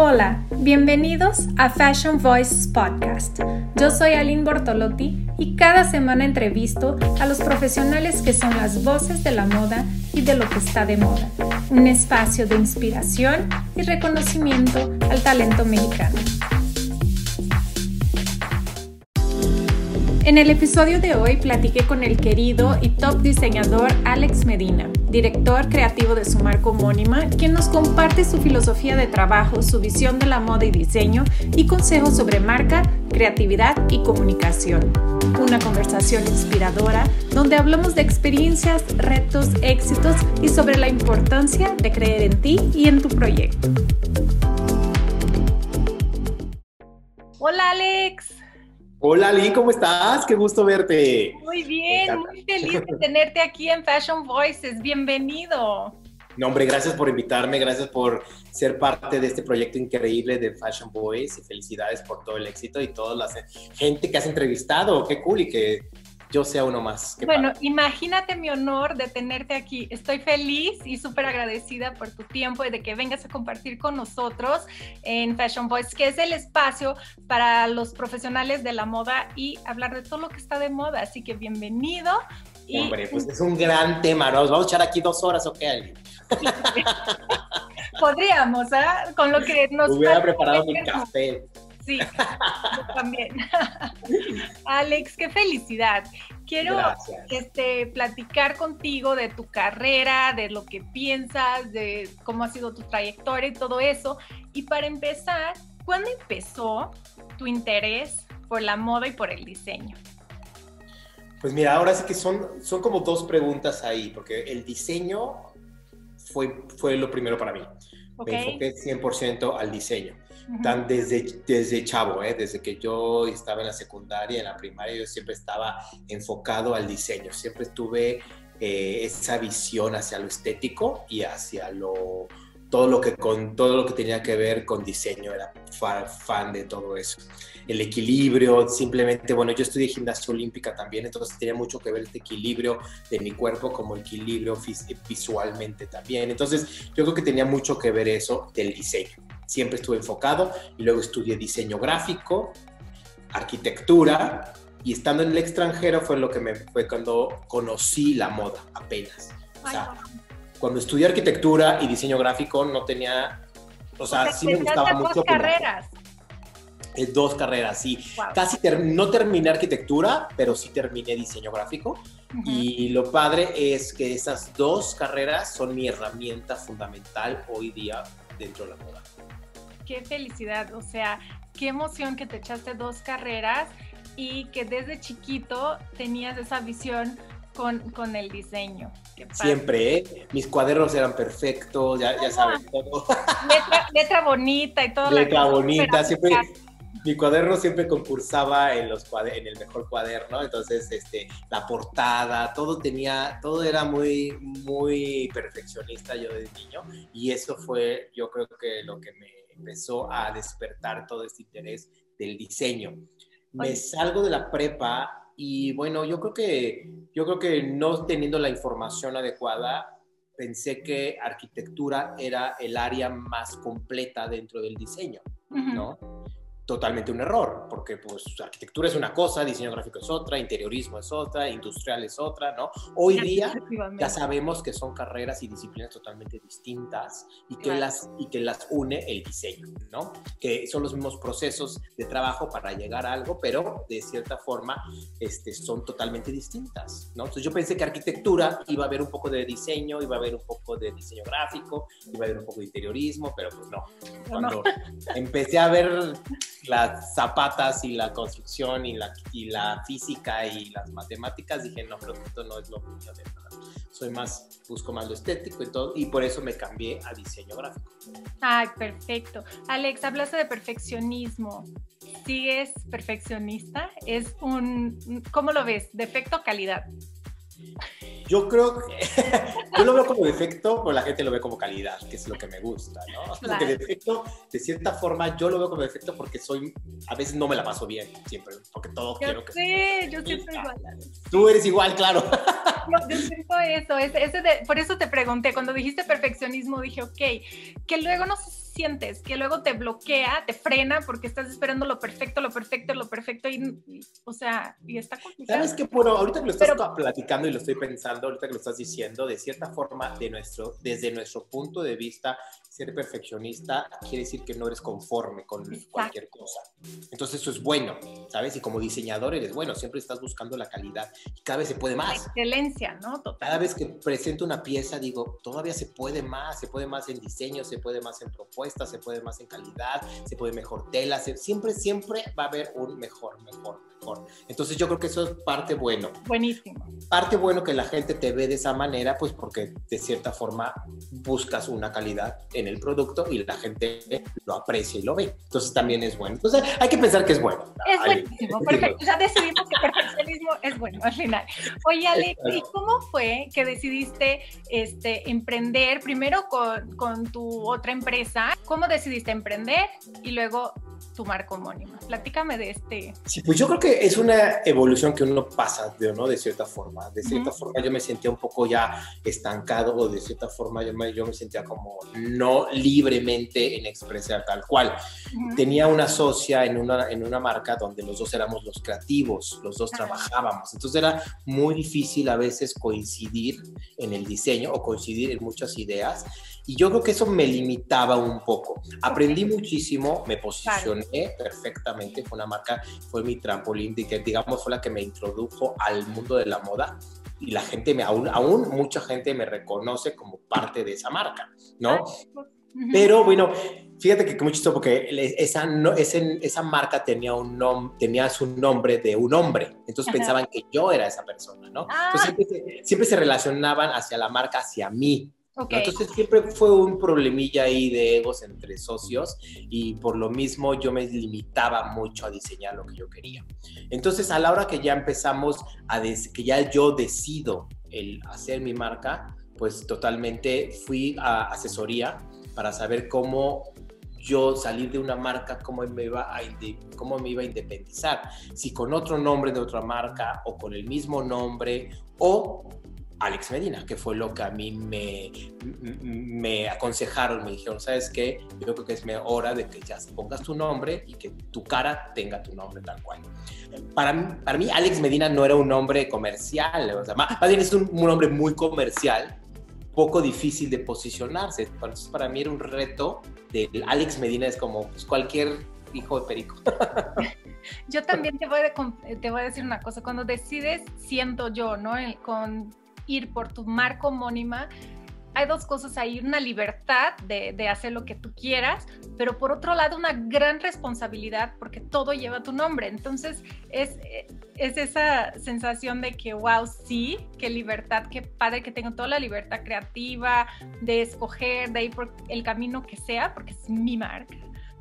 Hola, bienvenidos a Fashion Voices Podcast. Yo soy Aline Bortolotti y cada semana entrevisto a los profesionales que son las voces de la moda y de lo que está de moda. Un espacio de inspiración y reconocimiento al talento mexicano. En el episodio de hoy platiqué con el querido y top diseñador Alex Medina, director creativo de su marca homónima, quien nos comparte su filosofía de trabajo, su visión de la moda y diseño y consejos sobre marca, creatividad y comunicación. Una conversación inspiradora donde hablamos de experiencias, retos, éxitos y sobre la importancia de creer en ti y en tu proyecto. Hola Alex. Hola Ali, ¿cómo estás? Qué gusto verte. Muy bien, muy feliz de tenerte aquí en Fashion Voices. Bienvenido. No, hombre, gracias por invitarme, gracias por ser parte de este proyecto increíble de Fashion Voice y felicidades por todo el éxito y toda la gente que has entrevistado. Qué cool y que yo sea uno más. bueno, imagínate mi honor de tenerte aquí. Estoy feliz y súper agradecida por tu tiempo y de que vengas a compartir con nosotros en Fashion Voice, que es el espacio para los profesionales de la moda y hablar de todo lo que está de moda. Así que bienvenido. Hombre, pues es un gran tema, ¿no? vamos a echar aquí dos horas o qué, Podríamos, ¿eh? Con lo que nos... Hubiera preparado mi café. Sí, yo también. Alex, qué felicidad. Quiero este, platicar contigo de tu carrera, de lo que piensas, de cómo ha sido tu trayectoria y todo eso. Y para empezar, ¿cuándo empezó tu interés por la moda y por el diseño? Pues mira, ahora sí que son, son como dos preguntas ahí, porque el diseño fue, fue lo primero para mí. Me enfoqué 100% al diseño tan desde, desde chavo, ¿eh? desde que yo estaba en la secundaria, en la primaria, yo siempre estaba enfocado al diseño, siempre tuve eh, esa visión hacia lo estético y hacia lo todo lo que con todo lo que tenía que ver con diseño. Era fan, de todo eso. El equilibrio simplemente bueno yo estudié gimnasia olímpica también entonces tenía mucho que ver este equilibrio de mi cuerpo como equilibrio visualmente también. Entonces yo creo que tenía mucho que ver eso del diseño siempre estuve enfocado y luego estudié diseño gráfico arquitectura y estando en el extranjero fue lo que me fue cuando conocí la moda apenas o sea, cuando estudié arquitectura y diseño gráfico no tenía, o sea, sí me gustaba mucho. Dos carreras. Eh, dos carreras, sí. Casi no terminé arquitectura, pero sí terminé diseño gráfico. Y lo padre es que esas dos carreras son mi herramienta fundamental hoy día dentro de la moda. Qué felicidad, o sea, qué emoción que te echaste dos carreras y que desde chiquito tenías esa visión con, el diseño. Siempre, ¿eh? Mis cuadernos eran perfectos, ya, ya saben todo. Letra, bonita y todo. Letra bonita, siempre. Mi cuaderno siempre concursaba en, los en el mejor cuaderno, entonces este, la portada, todo tenía, todo era muy, muy perfeccionista yo de niño y eso fue yo creo que lo que me empezó a despertar todo este interés del diseño. Me salgo de la prepa y bueno, yo creo que, yo creo que no teniendo la información adecuada, pensé que arquitectura era el área más completa dentro del diseño, ¿no? Totalmente un error, porque pues arquitectura es una cosa, diseño gráfico es otra, interiorismo es otra, industrial es otra, ¿no? Hoy día ya sabemos que son carreras y disciplinas totalmente distintas y que, las, y que las une el diseño, ¿no? Que son los mismos procesos de trabajo para llegar a algo, pero de cierta forma este, son totalmente distintas, ¿no? Entonces yo pensé que arquitectura iba a haber un poco de diseño, iba a haber un poco de diseño gráfico, iba a haber un poco de interiorismo, pero pues no. Cuando empecé a ver las zapatas y la construcción y la, y la física y las matemáticas, dije, no, creo que esto no es lo mío de verdad. Soy más, busco más lo estético y todo, y por eso me cambié a diseño gráfico. Ay, perfecto. Alex, hablaste de perfeccionismo. ¿Sigues perfeccionista? Es un, ¿cómo lo ves? ¿Defecto o calidad? Yo creo que yo lo veo como defecto, pero la gente lo ve como calidad, que es lo que me gusta, ¿no? Porque defecto, de cierta forma, yo lo veo como defecto porque soy, a veces no me la paso bien, siempre, porque todo quiero que Sí, yo siempre igual. Tú eres igual, claro. yo siento eso, ese, por eso te pregunté, cuando dijiste perfeccionismo, dije, ok, que luego no sientes? Que luego te bloquea, te frena porque estás esperando lo perfecto, lo perfecto, lo perfecto y, o sea, y está complicado. ¿Sabes qué? Bueno, ahorita que lo estás platicando y lo estoy pensando, ahorita que lo estás diciendo, de cierta forma, de nuestro, desde nuestro punto de vista, ser perfeccionista quiere decir que no eres conforme con cualquier cosa. Entonces eso es bueno, ¿sabes? Y como diseñador eres bueno, siempre estás buscando la calidad y cada vez se puede más. La excelencia, ¿no? Cada vez que presento una pieza digo, todavía se puede más, se puede más en diseño, se puede más en propuestas, se puede más en calidad, se puede mejor tela, siempre, siempre va a haber un mejor, mejor, mejor. Entonces yo creo que eso es parte bueno. Buenísimo. Parte bueno que la gente te ve de esa manera, pues porque de cierta forma buscas una calidad en el producto y la gente lo aprecia y lo ve. Entonces también es bueno. Entonces hay que pensar que es bueno. Es buenísimo, perfecto. Ya decidimos que perfeccionismo es bueno al final. Oye, Alex, ¿y cómo fue que decidiste este, emprender primero con, con tu otra empresa? ¿Cómo decidiste emprender y luego tu marca homónima. Platícame de este. Sí, pues yo creo que es una evolución que uno pasa, ¿no? De cierta forma. De cierta forma yo me sentía un poco ya estancado o de cierta forma yo me, yo me sentía como no libremente en expresar tal cual. Tenía una socia en una, en una marca donde los dos éramos los creativos, los dos trabajábamos. Entonces era muy difícil a veces coincidir en el diseño o coincidir en muchas ideas. Y yo creo que eso me limitaba un poco. Aprendí muchísimo, me posicioné perfectamente, fue una marca, fue mi trampolín, que digamos fue la que me introdujo al mundo de la moda y la gente me, aún, aún mucha gente me reconoce como parte de esa marca, ¿no? Pero bueno, fíjate que mucho chistoso porque esa, no, ese, esa marca tenía, un nom, tenía su nombre de un hombre, entonces pensaban que yo era esa persona, ¿no? Entonces siempre siempre se relacionaban hacia la marca, hacia mí. Entonces siempre fue un problemilla ahí de egos entre socios y por lo mismo yo me limitaba mucho a diseñar lo que yo quería. Entonces a la hora que ya empezamos a que ya yo decido el hacer mi marca, pues totalmente fui a asesoría para saber cómo yo salir de una marca, cómo me iba a, cómo me iba a independizar, si con otro nombre de otra marca o con el mismo nombre o Alex Medina, que fue lo que a mí me, me aconsejaron, me dijeron, ¿sabes qué? Yo creo que es hora de que ya pongas tu nombre y que tu cara tenga tu nombre tal cual. Para, para mí, Alex Medina no era un nombre comercial, o sea, más, bien es un, nombre muy comercial, poco difícil de posicionarse. Entonces, para mí era un reto de Alex Medina, es como pues, cualquier hijo de perico. Yo también te voy, a, te voy a decir una cosa, cuando decides, siento yo, ¿no? con ir por tu marca homónima, hay dos cosas ahí, una libertad de, de, hacer lo que tú quieras, pero por otro lado una gran responsabilidad porque todo lleva tu nombre. Entonces es, es esa sensación de que, wow, sí, qué libertad, qué padre que tengo toda la libertad creativa de escoger, de ir por el camino que sea, porque es mi marca.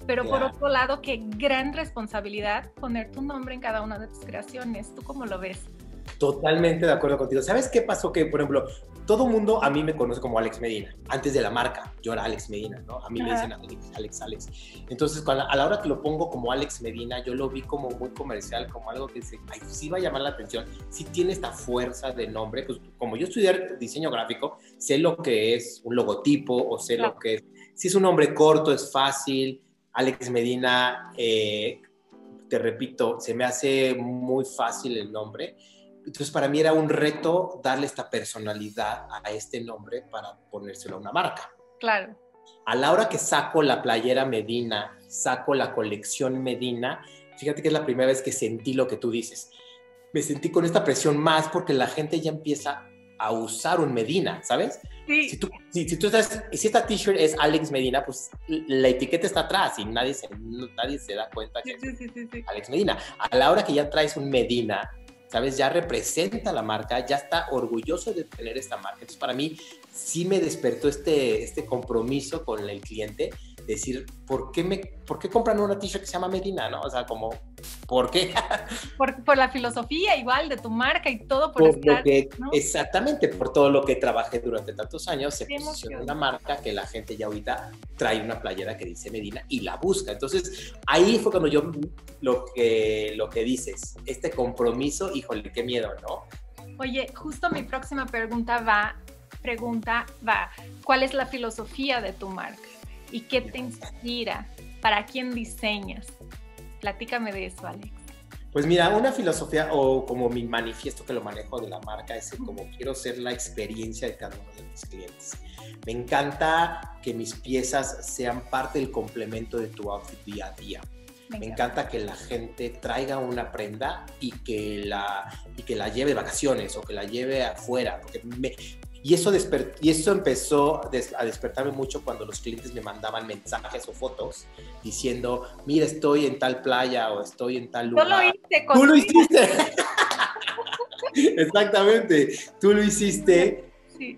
Pero por otro lado, qué gran responsabilidad poner tu nombre en cada una de tus creaciones. ¿Tú cómo lo ves? Totalmente de acuerdo contigo. ¿Sabes qué pasó? Que, por ejemplo, todo mundo a mí me conoce como Alex Medina. Antes de la marca, yo era Alex Medina, ¿no? A mí me dicen Alex, Alex, Alex. Entonces, cuando, a la hora que lo pongo como Alex Medina, yo lo vi como muy comercial, como algo que se, ay, sí va a llamar la atención. Sí tiene esta fuerza de nombre. Pues como yo estudié diseño gráfico, sé lo que es un logotipo o sé lo que es. Si es un nombre corto, es fácil. Alex Medina, eh, te repito, se me hace muy fácil el nombre entonces para mí era un reto darle esta personalidad a este nombre para ponérselo a una marca. Claro. A la hora que saco la playera Medina, saco la colección Medina, fíjate que es la primera vez que sentí lo que tú dices. Me sentí con esta presión más porque la gente ya empieza a usar un Medina, ¿sabes? Sí. Si tú, si, tú estás, si esta t-shirt es Alex Medina, pues la etiqueta está atrás y nadie se, nadie se da cuenta que es Alex Medina. A la hora que ya traes un Medina, ¿sabes? Ya representa la marca, ya está orgulloso de tener esta marca. Entonces, para mí sí me despertó este, este compromiso con el cliente decir, ¿por qué, me, ¿por qué compran una t-shirt que se llama Medina? ¿no? O sea, como, ¿por qué? por, por, la filosofía igual de tu marca y todo por, estar, Exactamente, por todo lo que trabajé durante tantos años, se posiciona una marca que la gente ya ahorita trae una playera que dice Medina y la busca. Entonces, ahí fue cuando yo, lo que, lo que dices, este compromiso, híjole, qué miedo, ¿no? Oye, justo mi próxima pregunta va, pregunta va, ¿cuál es la filosofía de tu marca? ¿Y qué te inspira? ¿Para quién diseñas? Platícame de eso, Alex. Pues mira, una filosofía o como mi manifiesto que lo manejo de la marca es como quiero ser la experiencia de cada uno de mis clientes. Me encanta que mis piezas sean parte del complemento de tu outfit día a día. Me encanta que la gente traiga una prenda y que la, y que la lleve de vacaciones o que la lleve afuera, porque me, y eso, y eso empezó a despertarme mucho cuando los clientes me mandaban mensajes o fotos diciendo, mira, estoy en tal playa o estoy en tal lugar. Tú lo hiciste. Tú lo hiciste. Exactamente, tú lo hiciste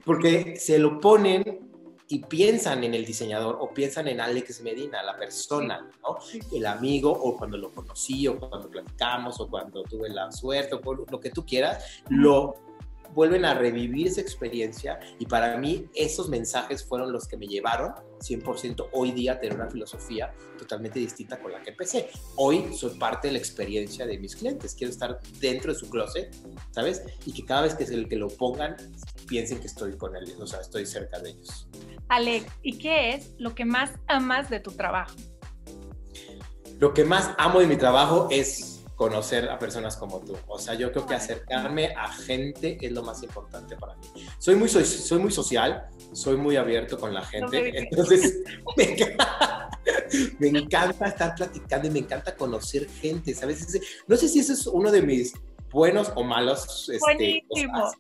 porque se lo ponen y piensan en el diseñador o piensan en Alex Medina, la persona, ¿no? El amigo o cuando lo conocí o cuando platicamos o cuando tuve la suerte o lo que tú quieras, lo vuelven a revivir esa experiencia y para mí esos mensajes fueron los que me llevaron 100% hoy día a tener una filosofía totalmente distinta con la que empecé. Hoy soy parte de la experiencia de mis clientes, quiero estar dentro de su closet, ¿sabes? Y que cada vez que es el que lo pongan, piensen que estoy con ellos, o sea, estoy cerca de ellos. Alex, ¿y qué es lo que más amas de tu trabajo? Lo que más amo de mi trabajo es conocer a personas como tú. O sea, yo creo que acercarme a gente es lo más importante para mí. Soy muy, soy, soy muy social, soy muy abierto con la gente, entonces me encanta, estar platicando y me encanta conocer gente, ¿sabes? No sé si eso es uno de mis buenos o malos este, Buenísimo.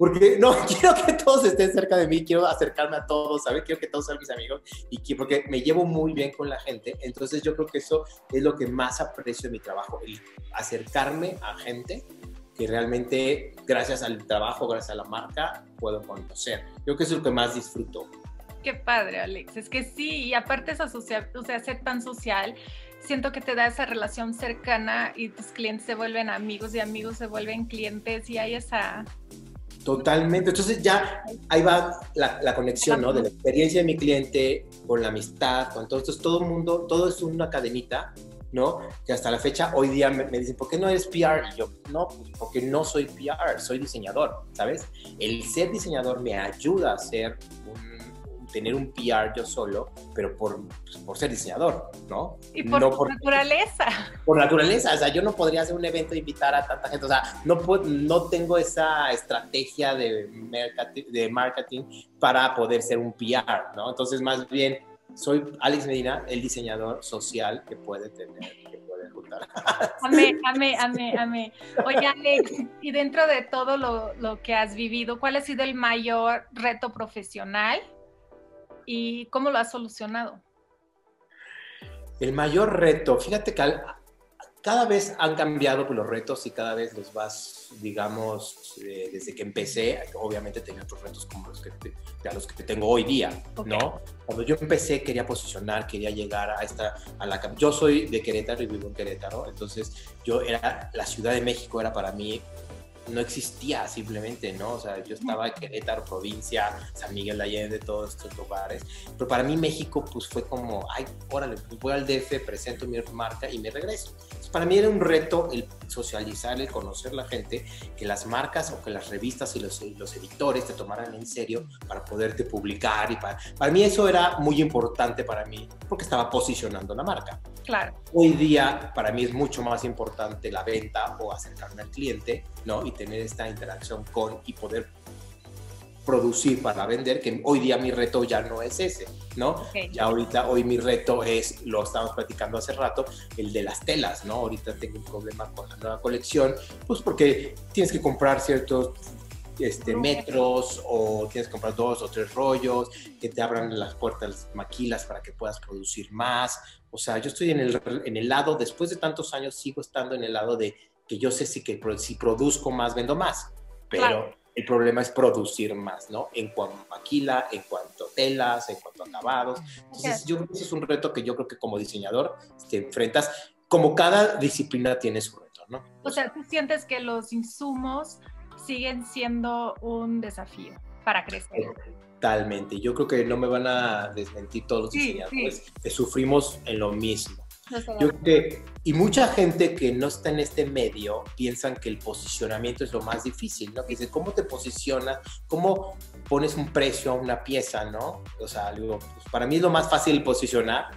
Porque no, quiero que todos estén cerca de mí, quiero acercarme a todos, ¿sabes? Quiero que todos sean mis amigos y porque me llevo muy bien con la gente. Entonces yo creo que eso es lo que más aprecio de mi trabajo, el acercarme a gente que realmente gracias al trabajo, gracias a la marca, puedo conocer. Yo creo que eso es lo que más disfruto. Qué padre, Alex. Es que sí, y aparte esa social, o sea, ser tan social, siento que te da esa relación cercana y tus clientes se vuelven amigos y amigos se vuelven clientes y hay esa Totalmente. Entonces ya ahí va la, conexión, ¿no? De la experiencia de mi cliente con la amistad, con todo. Entonces todo el mundo, todo es una cadenita, ¿no? Que hasta la fecha, hoy día me, dicen, ¿por qué no eres PR? Y yo, no, pues, porque no soy PR, soy diseñador, ¿sabes? El ser diseñador me ayuda a ser un tener un PR yo solo, pero por, pues, por ser diseñador, ¿no? Y por, naturaleza. Por naturaleza, o sea, yo no podría hacer un evento e invitar a tanta gente, o sea, no, no tengo esa estrategia de marketing, de marketing para poder ser un PR, ¿no? Entonces, más bien, soy Alex Medina, el diseñador social que puede tener, que puede juntar. Amé, amé, amé, amé. Oye, Alex, y dentro de todo lo, lo que has vivido, ¿cuál ha sido el mayor reto profesional y cómo lo has solucionado? El mayor reto, fíjate que cada vez han cambiado los retos y cada vez los vas, digamos, eh, desde que empecé, obviamente tenía otros retos como los que, a los que tengo hoy día, ¿no? Cuando yo empecé quería posicionar, quería llegar a esta, a la, yo soy de Querétaro y vivo en Querétaro, entonces yo era, la Ciudad de México era para mí no existía simplemente, ¿no? O sea, yo estaba en Querétaro, provincia, San Miguel de Allende, todos estos lugares. Pero para mí México, pues fue como, ay, órale, pues voy al DF, presento mi marca y me regreso. para mí era un reto el socializar, el conocer la gente, que las marcas o que las revistas y los, los editores te tomaran en serio para poderte publicar. Y para, para mí eso era muy importante para mí, porque estaba posicionando la marca. Claro. Hoy día para mí es mucho más importante la venta o acercarme al cliente, ¿no? Y tener esta interacción con y poder producir para vender, que hoy día mi reto ya no es ese, ¿no? Ya ahorita, hoy mi reto es, lo estamos platicando hace rato, el de las telas, ¿no? Ahorita tengo un problema con la nueva colección, pues porque tienes que comprar ciertos este, metros o tienes que comprar dos o tres rollos que te abran las puertas, maquilas para que puedas producir más. O sea, yo estoy en el, en el lado, después de tantos años, sigo estando en el lado de que yo sé si, que, si produzco más, vendo más. Pero el problema es producir más, ¿no? En cuanto a maquila, en cuanto a telas, en cuanto a acabados. Entonces, yo creo que ese es un reto que yo creo que como diseñador te enfrentas, como cada disciplina tiene su reto, ¿no? O sea, tú sientes que los insumos siguen sindo un desafío para crecer. Totalmente. Yo creo que no me van a desmentir todos los diseñadores que sufrimos en lo mismo. Yo que, y mucha gente que no está en este medio piensan que el posicionamiento es lo más difícil, ¿no? Que dice, ¿cómo te posicionas? ¿Cómo pones un precio a una pieza, ¿no? O sea, digo, pues, para mí es lo más fácil posicionar,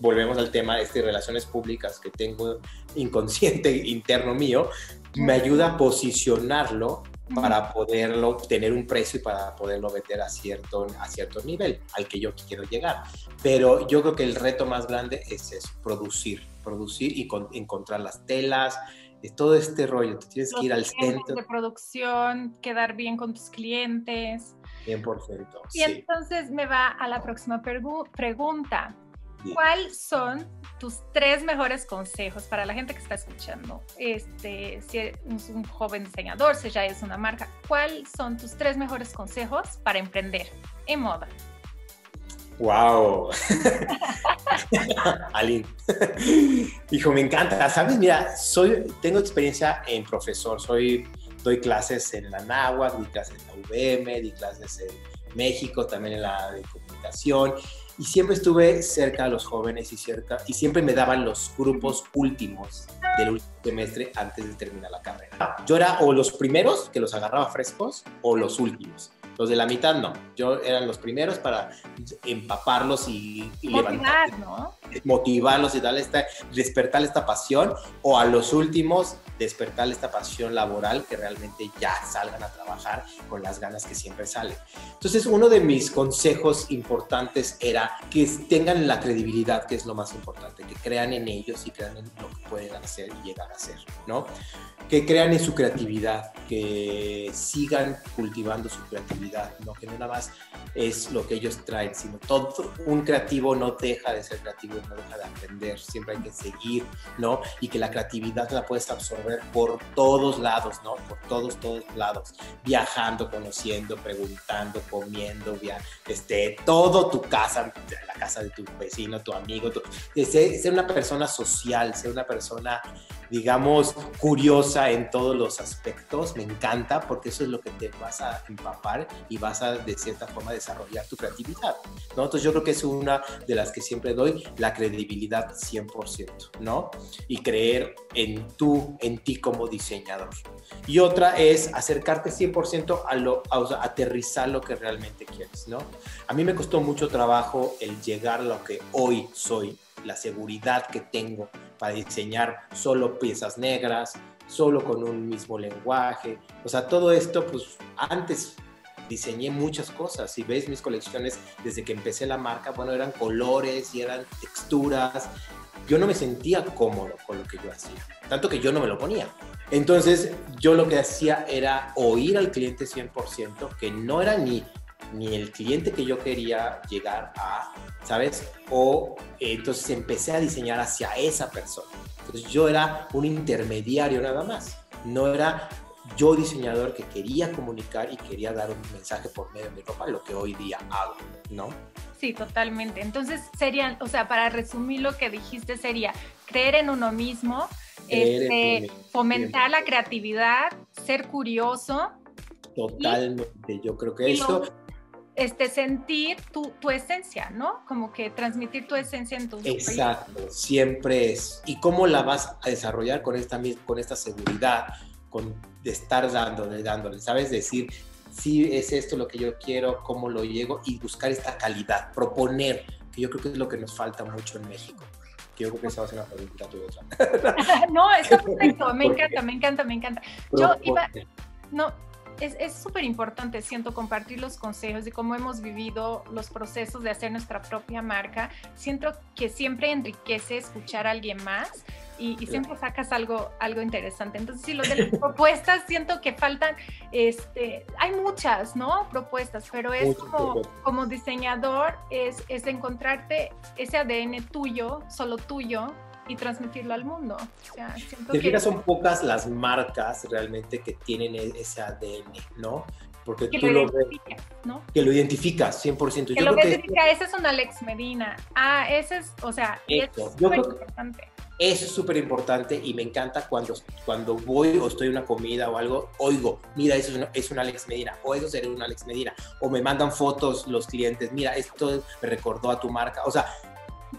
volvemos al tema de este, relaciones públicas que tengo inconsciente interno mío, me ayuda a posicionarlo para poderlo tener un precio y para poderlo vender a cierto, a cierto nivel al que yo quiero llegar. Pero yo creo que el reto más grande es eso, producir, producir y encontrar las telas, de todo este rollo. tienes que ir al centro. De producción, quedar bien con tus clientes. 100%. Y entonces me va a la próxima pregunta. ¿Cuáles son tus tres mejores consejos para la gente que está escuchando? Este, si es un joven diseñador, si ya es una marca, ¿cuáles son tus tres mejores consejos para emprender en moda? ¡Wow! Aline. Hijo, me encanta. ¿Sabes? Mira, soy, tengo experiencia en profesor. Soy, doy clases en la NAWA, doy clases en la UVM, di clases en México, también en la de comunicación y siempre estuve cerca a los jóvenes y, cerca, y siempre me daban los grupos últimos del último semestre antes de terminar la carrera. Yo era o los primeros que los agarraba frescos o los últimos. Los de la mitad no. Yo eran los primeros para empaparlos y, y Motivar, ¿no? motivarlos y darle esta, despertar esta pasión o a los últimos despertar esta pasión laboral que realmente ya salgan a trabajar con las ganas que siempre salen. Entonces, uno de mis consejos importantes era que tengan la credibilidad, que es lo más importante, que crean en ellos y crean en lo pueden hacer y llegar a ser, ¿no? Que crean en su creatividad, que sigan cultivando su creatividad, ¿no? Que no nada más es lo que ellos traen, sino todo un creativo no deja de ser creativo, no deja de aprender, siempre hay que seguir, ¿no? Y que la creatividad la puedes absorber por todos lados, ¿no? Por todos, todos lados, viajando, conociendo, preguntando, comiendo, via este, todo tu casa, la casa de tu vecino, tu amigo, tu, ser, ser una persona social, ser una persona digamos, curiosa en todos los aspectos. Me encanta porque eso es lo que te vas a empapar y vas a, de cierta forma, desarrollar tu creatividad. ¿no? Entonces yo creo que es una de las que siempre doy, la credibilidad 100%, ¿no? Y creer en tú, en ti como diseñador. Y otra es acercarte 100% a, lo, a aterrizar lo que realmente quieres, ¿no? A mí me costó mucho trabajo el llegar a lo que hoy soy, la seguridad que tengo para diseñar solo piezas negras, solo con un mismo lenguaje. O sea, todo esto, pues antes diseñé muchas cosas. Si ves mis colecciones desde que empecé la marca, bueno, eran colores y eran texturas. Yo no me sentía cómodo con lo que yo hacía, tanto que yo no me lo ponía. Entonces, yo lo que hacía era oír al cliente 100%, que no era ni ni el cliente que yo quería llegar a, ¿sabes? O eh, entonces empecé a diseñar hacia esa persona. Entonces yo era un intermediario nada más. No era yo diseñador que quería comunicar y quería dar un mensaje por medio de mi ropa, lo que hoy día hago, ¿no? Sí, totalmente. Entonces serían, o sea, para resumir lo que dijiste sería creer en uno mismo, este, fomentar la creatividad, ser curioso. Totalmente, yo creo que eso este, sentir tu, tu, esencia, ¿no? Como que transmitir tu esencia en tu Exacto, siempre es. ¿Y cómo la vas a desarrollar con esta, con esta seguridad, con de estar dándole, dándole, ¿sabes? Decir, si es esto lo que yo quiero, cómo lo llego y buscar esta calidad, proponer, que yo creo que es lo que nos falta mucho en México. Que yo creo que esa va a ser una pregunta tu otra. no, está perfecto, me encanta, me encanta, me encanta. Yo iba, no, es súper importante, siento, compartir los consejos de cómo hemos vivido los procesos de hacer nuestra propia marca. Siento que siempre enriquece escuchar a alguien más y, siempre sacas algo, algo interesante. Entonces, sí, lo de las propuestas, siento que faltan, este, hay muchas, ¿no? Propuestas, pero es como, como diseñador, es, es encontrarte ese ADN tuyo, solo tuyo, y transmitirlo al mundo. O sea, Te fijas, son pocas las marcas realmente que tienen e-, ese ADN, ¿no? Porque tú lo, ves, ¿no? Que lo identificas 100%. Que lo ves que... ese es un Alex Medina. Ah, ese es, o sea, es súper importante. Eso es súper importante y me encanta cuando, cuando voy o estoy en una comida o algo, oigo, mira, eso es un, es un Alex Medina, o eso sería un Alex Medina, o me mandan fotos los clientes, mira, esto me recordó a tu marca. O sea,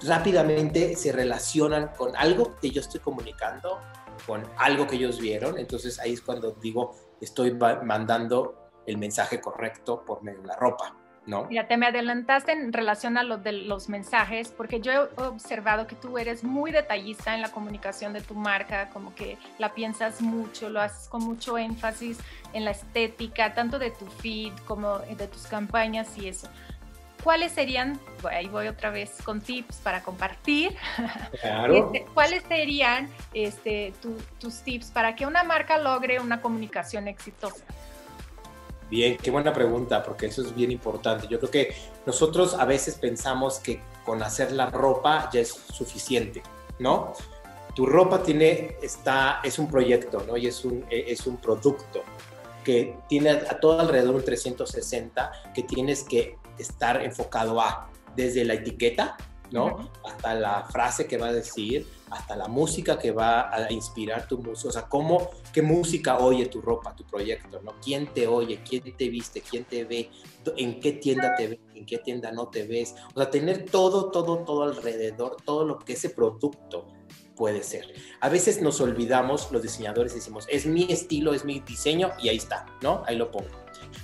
rápidamente se relacionan con algo que yo estoy comunicando, con algo que ellos vieron. Entonces ahí es cuando digo, estoy mandando el mensaje correcto por medio de la ropa. ¿No? Mira, te me adelantaste en relación a lo de los mensajes, porque yo he observado que tú eres muy detallista en la comunicación de tu marca, como que la piensas mucho, lo haces con mucho énfasis en la estética, tanto de tu feed como de tus campañas y eso. ¿Cuáles serían, ahí voy otra vez con tips para compartir, claro. Este, ¿cuáles serían este, tus tips para que una marca logre una comunicación exitosa? Bien, qué buena pregunta, porque eso es bien importante. Yo creo que nosotros a veces pensamos que con hacer la ropa ya es suficiente, ¿no? Tu ropa tiene, está, es un proyecto, ¿no? Y es un, es un producto que tiene a todo alrededor un 360 que tienes que estar enfocado a desde la etiqueta, ¿no? Hasta la frase que va a decir, hasta la música que va a inspirar tu música, o sea, cómo, qué música oye tu ropa, tu proyecto, ¿no? ¿Quién te oye? ¿Quién te viste? ¿Quién te ve? ¿En qué tienda te ves? ¿En qué tienda no te ves? O sea, tener todo, todo, todo alrededor, todo lo que ese producto puede ser. A veces nos olvidamos, los diseñadores decimos, es mi estilo, es mi diseño y ahí está, ¿no? Ahí lo pongo.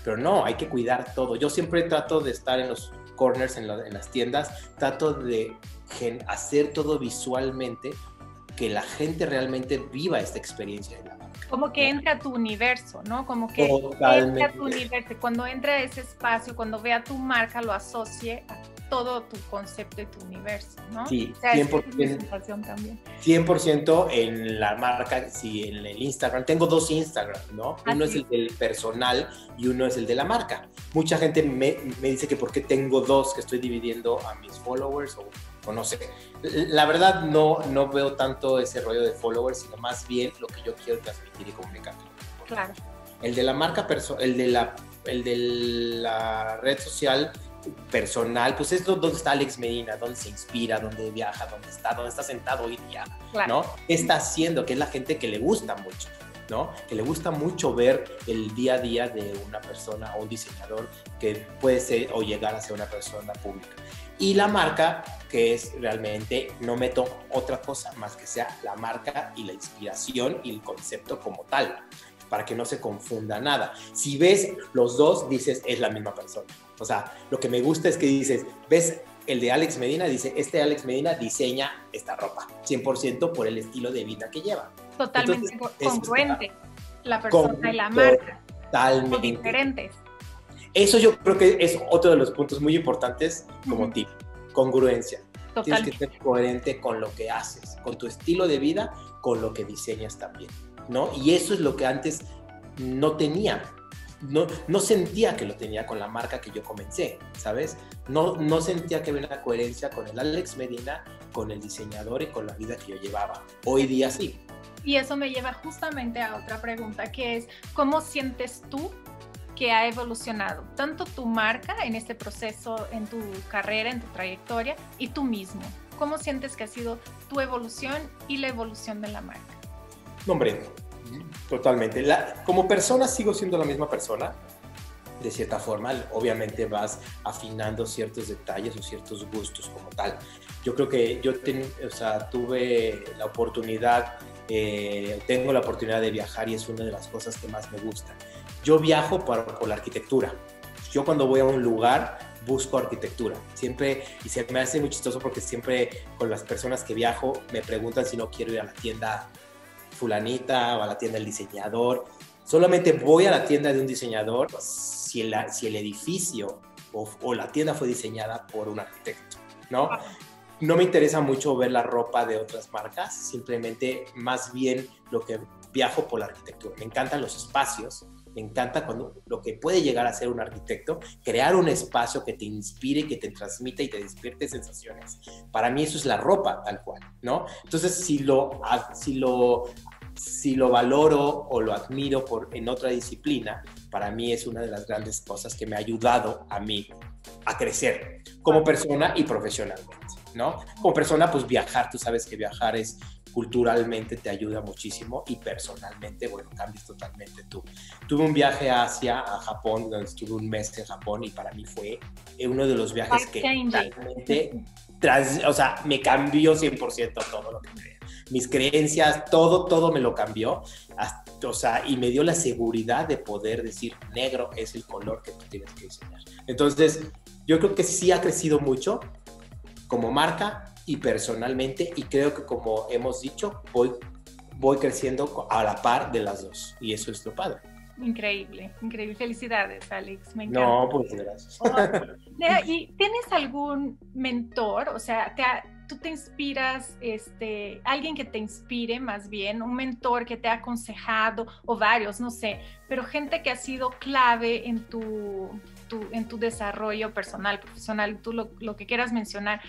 Pero no, hay que cuidar todo. Yo siempre trato de estar en los corners, en, las tiendas, trato de hacer todo visualmente, que la gente realmente viva esta experiencia de la marca. Como que entra a tu universo, ¿no? Como que entra a tu universo. Cuando entra a ese espacio, cuando vea tu marca, lo asocie a todo tu concepto y tu universo, ¿no? Sí, 100%, también. 100% en la marca, sí, en el Instagram. Tengo dos Instagram, ¿no? Ah, uno es el del personal y uno es el de la marca. Mucha gente me, me, dice que por qué tengo dos, que estoy dividiendo a mis followers o, o, no sé. La verdad no, no veo tanto ese rollo de followers, sino más bien lo que yo quiero transmitir y comunicar. Claro. El de la marca, el de la, el de la red social personal, pues es donde está Alex Medina, donde se inspira, donde viaja, donde está, donde está sentado hoy día, ¿no? ¿Qué está haciendo? Que es la gente que le gusta mucho, ¿no? Que le gusta mucho ver el día a día de una persona o un diseñador que puede ser o llegar a ser una persona pública. Y la marca, que es realmente, no meto otra cosa más que sea la marca y la inspiración y el concepto como tal para que no se confunda nada. Si ves los dos, dices, es la misma persona. O sea, lo que me gusta es que dices, ves el de Alex Medina, dice, este Alex Medina diseña esta ropa, 100% por el estilo de vida que lleva. Totalmente congruente la persona y la marca. Totalmente. diferentes. Eso yo creo que es otro de los puntos muy importantes como tip, congruencia. Tienes que ser coherente con lo que haces, con tu estilo de vida, con lo que diseñas también. ¿no? Y eso es lo que antes no tenía. No, no sentía que lo tenía con la marca que yo comencé, ¿sabes? No, no sentía que había una coherencia con el Alex Medina, con el diseñador y con la vida que yo llevaba. Hoy día sí. Y eso me lleva justamente a otra pregunta, que es, ¿cómo sientes tú que ha evolucionado tanto tu marca en este proceso, en tu carrera, en tu trayectoria, y tú mismo? ¿Cómo sientes que ha sido tu evolución y la evolución de la marca? No, hombre, totalmente. La, como persona sigo siendo la misma persona, de cierta forma. Obviamente vas afinando ciertos detalles o ciertos gustos como tal. Yo creo que yo o sea, tuve la oportunidad, eh, tengo la oportunidad de viajar y es una de las cosas que más me gusta. Yo viajo por, por la arquitectura. Yo cuando voy a un lugar busco arquitectura. Siempre, y se me hace muy chistoso porque siempre con las personas que viajo me preguntan si no quiero ir a la tienda fulanita o a la tienda del diseñador. Solamente voy a la tienda de un diseñador si el, si el edificio o, o la tienda fue diseñada por un arquitecto, ¿no? No me interesa mucho ver la ropa de otras marcas, simplemente más bien lo que viajo por la arquitectura. Me encantan los espacios, me encanta cuando lo que puede llegar a ser un arquitecto, crear un espacio que te inspire, que te transmita y te despierte sensaciones. Para mí eso es la ropa tal cual, ¿no? Entonces, si lo, si lo, si lo valoro o lo admiro por, en otra disciplina, para mí es una de las grandes cosas que me ha ayudado a mí a crecer como persona y profesionalmente, ¿no? Como persona, pues viajar, tú sabes que viajar es culturalmente te ayuda muchísimo y personalmente, bueno, cambias totalmente tú. Tuve un viaje a Asia, a Japón, donde estuve un mes en Japón y para mí fue uno de los viajes que realmente, o sea, me cambió 100% todo lo que creía. Mis creencias, todo, todo me lo cambió. o sea, y me dio la seguridad de poder decir, negro es el color que tú tienes que diseñar. Entonces, yo creo que sí ha crecido mucho como marca y personalmente, y creo que como hemos dicho, voy, voy creciendo a la par de las dos, y eso es lo padre. Increíble, increíble. Felicidades, Alex. Me encanta. No, pues gracias. Oh, ¿Y tienes algún mentor? O sea, te tú te inspiras, este, alguien que te inspire más bien, un mentor que te ha aconsejado o varios, no sé, pero gente que ha sido clave en tu, en tu desarrollo personal, profesional, tú lo, lo que quieras mencionar.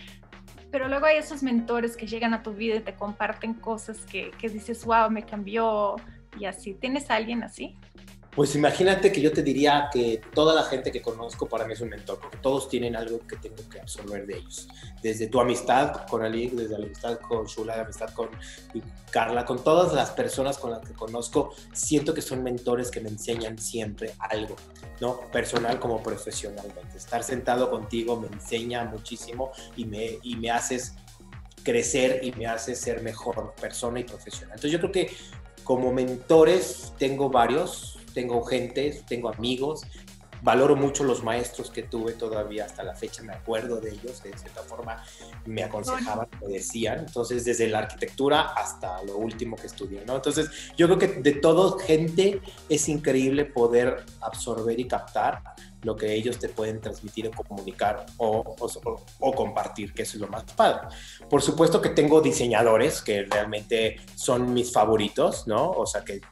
Pero luego hay esos mentores que llegan a tu vida y te comparten cosas que, que dices, wow, me cambió y así. ¿Tienes a alguien así? Pues imagínate que yo te diría que toda la gente que conozco para mí es un mentor, porque todos tienen algo que tengo que absorber de ellos. Desde tu amistad con Ali, desde la amistad con Shula, la amistad con Carla, con todas las personas con las que conozco, siento que son mentores que me enseñan siempre algo, ¿no? Personal como profesionalmente. Estar sentado contigo me enseña muchísimo y me, y me haces crecer y me hace ser mejor persona y profesional. Entonces yo creo que como mentores tengo varios, tengo gente, tengo amigos, valoro mucho los maestros que tuve todavía hasta la fecha, me acuerdo de ellos, de cierta forma me aconsejaban, me decían, entonces desde la arquitectura hasta lo último que estudié, ¿no? Entonces yo creo que de todo gente es increíble poder absorber y captar lo que ellos te pueden transmitir o comunicar o, o, compartir, que eso es lo más padre. Por supuesto que tengo diseñadores que realmente son mis favoritos, ¿no? O sea, que,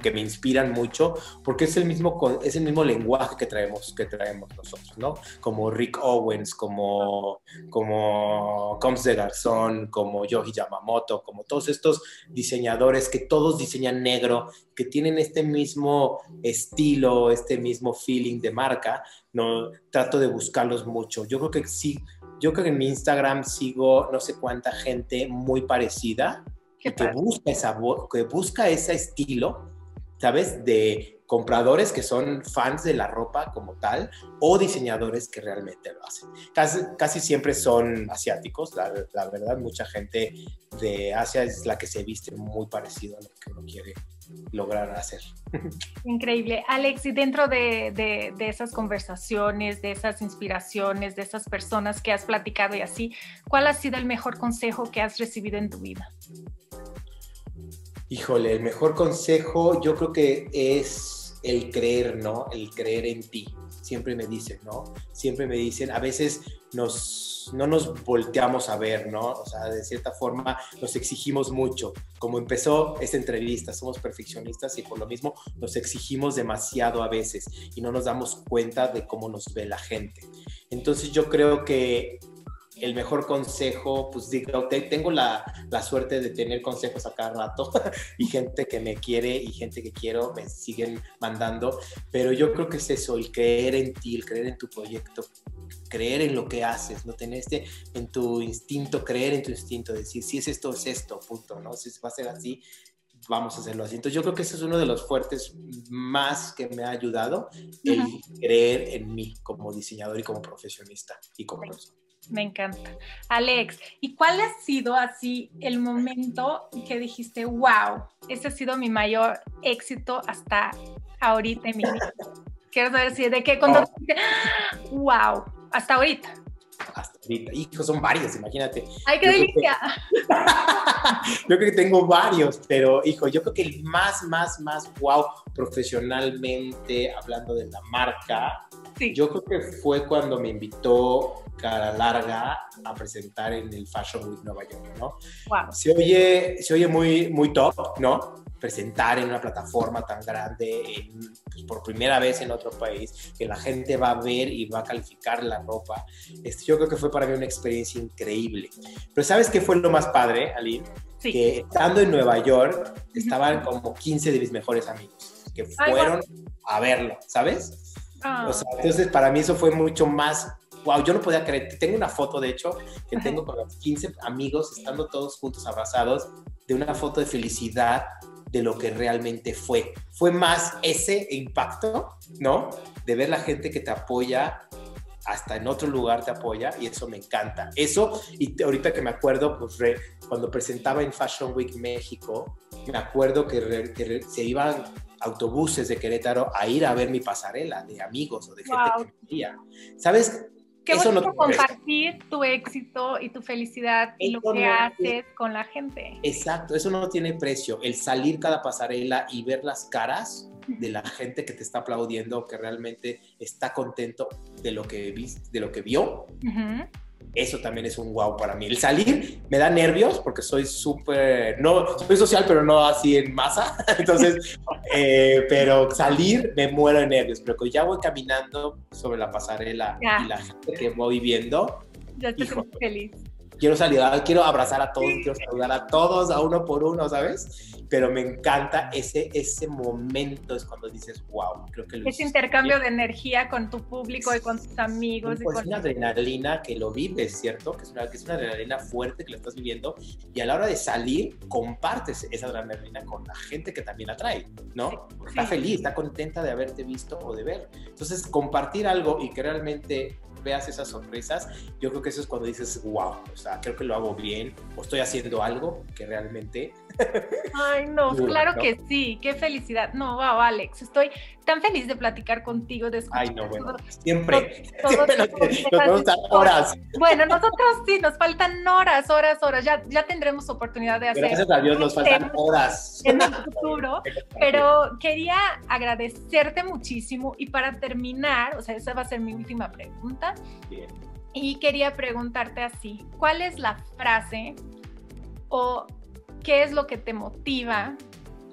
que me inspiran mucho, porque es el mismo, es el mismo lenguaje que traemos, que traemos nosotros, ¿no? Como Rick Owens, como, como Combs de Garzón, como Yoji Yamamoto, como todos estos diseñadores que todos diseñan negro, que tienen este mismo estilo, este mismo feeling de marca, no trato de buscarlos mucho. Yo creo que sí, yo creo que en mi Instagram sigo no sé cuánta gente muy parecida que busca, esa, que busca ese estilo, ¿sabes? De compradores que son fans de la ropa como tal o diseñadores que realmente lo hacen. Casi, casi siempre son asiáticos, la, la, verdad, mucha gente de Asia es la que se viste muy parecido a lo que uno quiere lograr hacer. Increíble. Alex, y dentro de, de, de, esas conversaciones, de esas inspiraciones, de esas personas que has platicado y así, ¿cuál ha sido el mejor consejo que has recibido en tu vida? Híjole, el mejor consejo yo creo que es el creer, ¿no? El creer en ti. Siempre me dicen, ¿no? Siempre me dicen, a veces nos, no nos volteamos a ver, ¿no? O sea, de cierta forma nos exigimos mucho. Como empezó esta entrevista, somos perfeccionistas y por lo mismo nos exigimos demasiado a veces y no nos damos cuenta de cómo nos ve la gente. Entonces yo creo que el mejor consejo, pues digo, tengo la, la, suerte de tener consejos a cada rato y gente que me quiere y gente que quiero me siguen mandando, pero yo creo que es eso, el creer en ti, el creer en tu proyecto, creer en lo que haces, no tener este, en tu instinto, creer en tu instinto, decir, si es esto, es esto, punto, ¿no? Si va a ser así, vamos a hacerlo así. Entonces yo creo que ese es uno de los fuertes más que me ha ayudado, el creer en mí como diseñador y como profesionista y como persona. Me encanta. Alex, ¿y cuál ha sido así el momento que dijiste, wow, ese ha sido mi mayor éxito hasta ahorita en mi vida? Quiero saber si de qué cuando oh. dijiste, wow, hasta ahorita. Hasta ahorita. Hijo, son varios, imagínate. ¡Ay, qué delicia! yo creo que tengo varios, pero hijo, yo creo que el más, más, más wow profesionalmente, hablando de la marca, yo creo que fue cuando me invitó Cara Larga a presentar en el Fashion Week Nueva York, ¿no? Wow. Se oye, se oye muy, muy top, ¿no? Presentar en una plataforma tan grande, pues, por primera vez en otro país, que la gente va a ver y va a calificar la ropa. Este, yo creo que fue para mí una experiencia increíble. Pero ¿sabes qué fue lo más padre, Aline? Sí. Que estando en Nueva York, estaban como 15 de mis mejores amigos que fueron a verlo, ¿sabes? Ah. entonces, para mí eso fue mucho más. Wow, yo no podía creer. Tengo una foto, de hecho, que tengo con los 15 amigos, estando todos juntos abrazados, de una foto de felicidad de lo que realmente fue. Fue más ese impacto, ¿no? De ver la gente que te apoya, hasta en otro lugar te apoya, y eso me encanta. Eso, y ahorita que me acuerdo, pues cuando presentaba en Fashion Week México, me acuerdo que, se iban autobuses de Querétaro a ir a ver mi pasarela de amigos o de gente que quería. ¿Sabes? Qué Eso no compartir tu éxito y tu felicidad y lo que haces con la gente. Exacto, eso no tiene precio. El salir cada pasarela y ver las caras de la gente que te está aplaudiendo, que realmente está contento de lo que, de lo que vio eso también es un wow para mí. El salir me da nervios porque soy súper, no, soy social, pero no así en masa. Entonces, eh, pero salir me muero de nervios. Pero cuando ya voy caminando sobre la pasarela y la gente que voy viendo, ya estoy feliz. Quiero salir, quiero abrazar a todos, quiero saludar a todos, a uno por uno, ¿sabes? Pero me encanta ese, ese momento, es cuando dices, wow, creo que lo Ese intercambio de energía con tu público y con tus amigos. Pues es una adrenalina que lo vives, ¿cierto? Que es, una, que es una adrenalina fuerte que lo estás viviendo y a la hora de salir compartes esa adrenalina con la gente que también la trae, ¿no? Está feliz, está contenta de haberte visto o de ver. Entonces, compartir algo y que realmente veas esas sorpresas, yo creo que eso es cuando dices, wow, o sea, creo que lo hago bien, o estoy haciendo algo que realmente... Ay, no, claro que sí, qué felicidad. No, wow, Alex, estoy tan feliz de platicar contigo, de Ay, no, bueno, siempre, siempre nos, nos horas. Bueno, nosotros sí, nos faltan horas, horas, horas, ya, ya tendremos oportunidad de hacer... Gracias a Dios nos faltan horas. En el futuro, pero quería agradecerte muchísimo y para terminar, o sea, esa va a ser mi última pregunta, y quería preguntarte así, ¿cuál es la frase o qué es lo que te motiva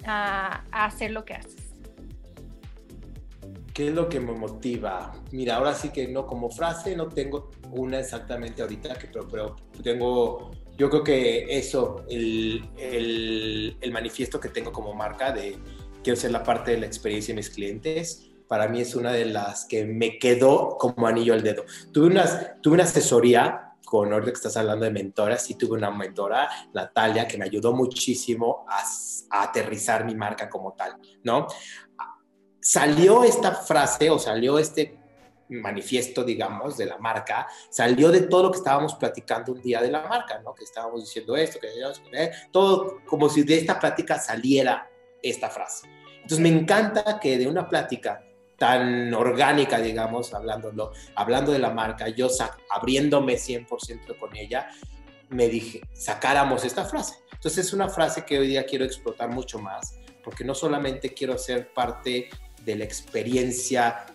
a, hacer lo que haces? ¿Qué es lo que me motiva? Mira, ahora sí que no, como frase no tengo una exactamente ahorita, que, pero, pero tengo, yo creo que eso, el, el, el manifiesto que tengo como marca de quiero ser la parte de la experiencia de mis clientes, para mí es una de las que me quedó como anillo al dedo. Tuve, unas, tuve una asesoría con ahorita que estás hablando de mentoras, sí tuve una mentora, Natalia, que me ayudó muchísimo a, aterrizar mi marca como tal, ¿no? Salió esta frase o salió este manifiesto, digamos, de la marca, salió de todo lo que estábamos platicando un día de la marca, ¿no? Que estábamos diciendo esto, que todo como si de esta plática saliera esta frase. Entonces me encanta que de una plática tan orgánica, digamos, hablándolo, hablando de la marca, yo abriéndome 100% con ella, me dije, sacáramos esta frase. Entonces es una frase que hoy día quiero explotar mucho más, porque no solamente quiero ser parte de la experiencia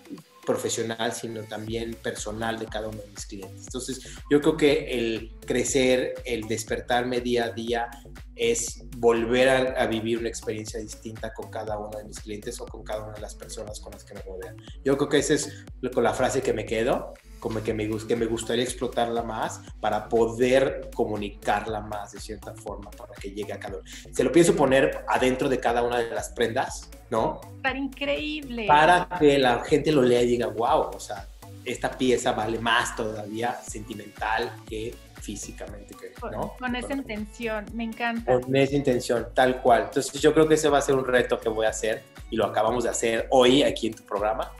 profesional, sino también personal de cada uno de mis clientes. Entonces, yo creo que el crecer, el despertarme día a día, es volver a, vivir una experiencia distinta con cada uno de mis clientes o con cada una de las personas con las que me rodean. Yo creo que esa es con la frase que me quedo, como que me, que me gustaría explotarla más para poder comunicarla más de cierta forma, para que llegue a cada uno. Se lo pienso poner adentro de cada una de las prendas, ¿no? Para increíble. Para que la gente lo lea y diga, wow, o sea, esta pieza vale más todavía sentimental que físicamente, ¿no? Con, esa intención, me encanta. Con esa intención, tal cual. Entonces yo creo que ese va a ser un reto que voy a hacer y lo acabamos de hacer hoy aquí en tu programa.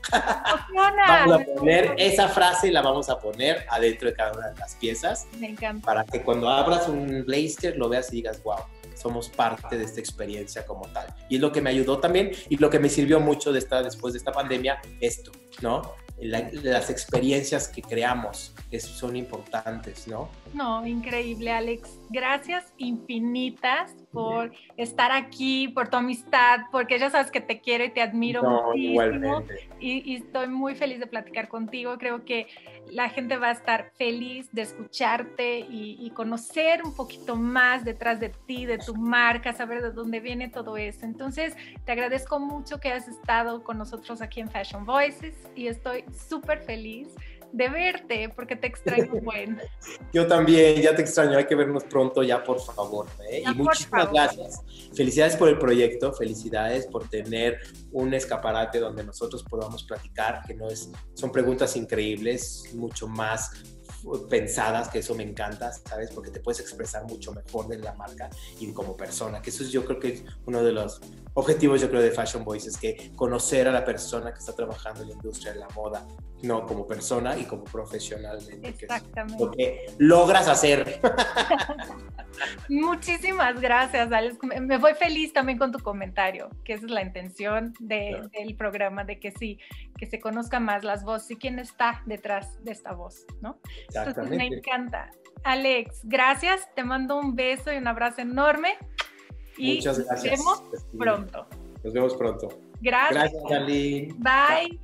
vamos a poner esa frase y la vamos a poner adentro de cada una de las piezas. Me encanta. Para que cuando abras un blazer lo veas y digas, wow, somos parte de esta experiencia como tal. Y es lo que me ayudó también y lo que me sirvió mucho de esta, después de esta pandemia, esto, ¿no? las experiencias que creamos que son importantes, ¿no? No, increíble, Alex. Gracias infinitas por estar aquí, por tu amistad, porque ya sabes que te quiero y te admiro muchísimo. Y, y, estoy muy feliz de platicar contigo. Creo que la gente va a estar feliz de escucharte y, y, conocer un poquito más detrás de ti, de tu marca, saber de dónde viene todo eso. Entonces, te agradezco mucho que hayas estado con nosotros aquí en Fashion Voices y estoy súper feliz de verte, porque te extraño bueno. Yo también, ya te extraño, hay que vernos pronto ya, por favor. ¿eh? y muchísimas gracias. Felicidades por el proyecto, felicidades por tener un escaparate donde nosotros podamos platicar, que no es, son preguntas increíbles, mucho más pensadas, que eso me encanta, ¿sabes? Porque te puedes expresar mucho mejor de la marca y como persona, que eso es yo creo que es uno de los objetivos, yo creo, de Fashion Voice, es que conocer a la persona que está trabajando en la industria de la moda, no como persona y como profesionalmente, Exactamente. lo que logras hacer. Muchísimas gracias, Alex. Me voy feliz también con tu comentario, que esa es la intención del programa, de que sí, que se conozca más las voces y quién está detrás de esta voz, ¿no? Entonces me encanta. Alex, gracias, te mando un beso y un abrazo enorme. Y Muchas gracias. Nos vemos pronto. Nos vemos pronto. Gracias. Gracias. Bye.